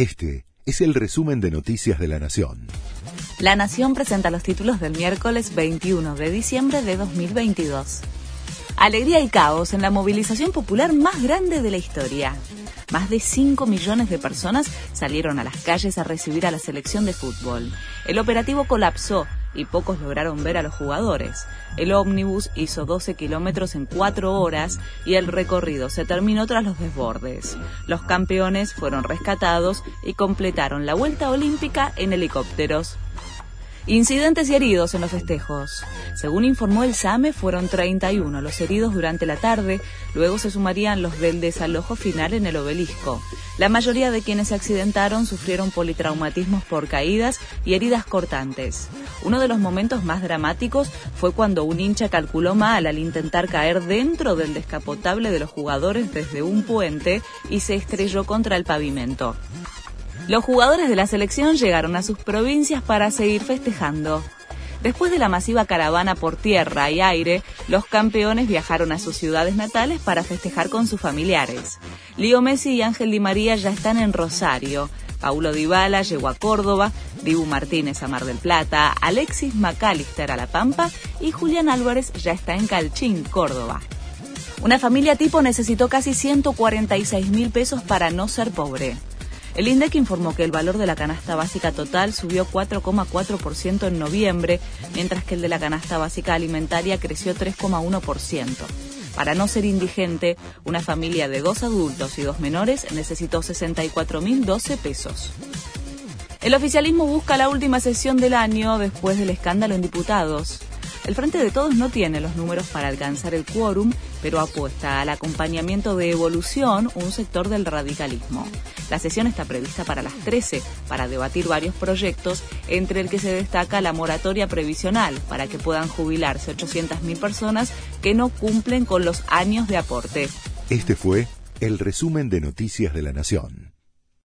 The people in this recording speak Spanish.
Este es el resumen de Noticias de la Nación. La Nación presenta los títulos del miércoles 21 de diciembre de 2022. Alegría y caos en la movilización popular más grande de la historia. Más de 5 millones de personas salieron a las calles a recibir a la selección de fútbol. El operativo colapsó y pocos lograron ver a los jugadores. El ómnibus hizo 12 kilómetros en 4 horas y el recorrido se terminó tras los desbordes. Los campeones fueron rescatados y completaron la vuelta olímpica en helicópteros. Incidentes y heridos en los festejos. Según informó el SAME, fueron 31 los heridos durante la tarde, luego se sumarían los del desalojo final en el obelisco. La mayoría de quienes se accidentaron sufrieron politraumatismos por caídas y heridas cortantes. Uno de los momentos más dramáticos fue cuando un hincha calculó mal al intentar caer dentro del descapotable de los jugadores desde un puente y se estrelló contra el pavimento. Los jugadores de la selección llegaron a sus provincias para seguir festejando. Después de la masiva caravana por tierra y aire, los campeones viajaron a sus ciudades natales para festejar con sus familiares. Lío Messi y Ángel Di María ya están en Rosario. Paulo Dybala llegó a Córdoba, Dibu Martínez a Mar del Plata, Alexis McAllister a La Pampa y Julián Álvarez ya está en Calchín, Córdoba. Una familia tipo necesitó casi 146 mil pesos para no ser pobre. El INDEC informó que el valor de la canasta básica total subió 4,4% en noviembre, mientras que el de la canasta básica alimentaria creció 3,1%. Para no ser indigente, una familia de dos adultos y dos menores necesitó 64.012 pesos. El oficialismo busca la última sesión del año después del escándalo en diputados. El Frente de Todos no tiene los números para alcanzar el quórum, pero apuesta al acompañamiento de Evolución, un sector del radicalismo. La sesión está prevista para las 13 para debatir varios proyectos, entre el que se destaca la moratoria previsional para que puedan jubilarse 800.000 personas que no cumplen con los años de aporte. Este fue el resumen de Noticias de la Nación.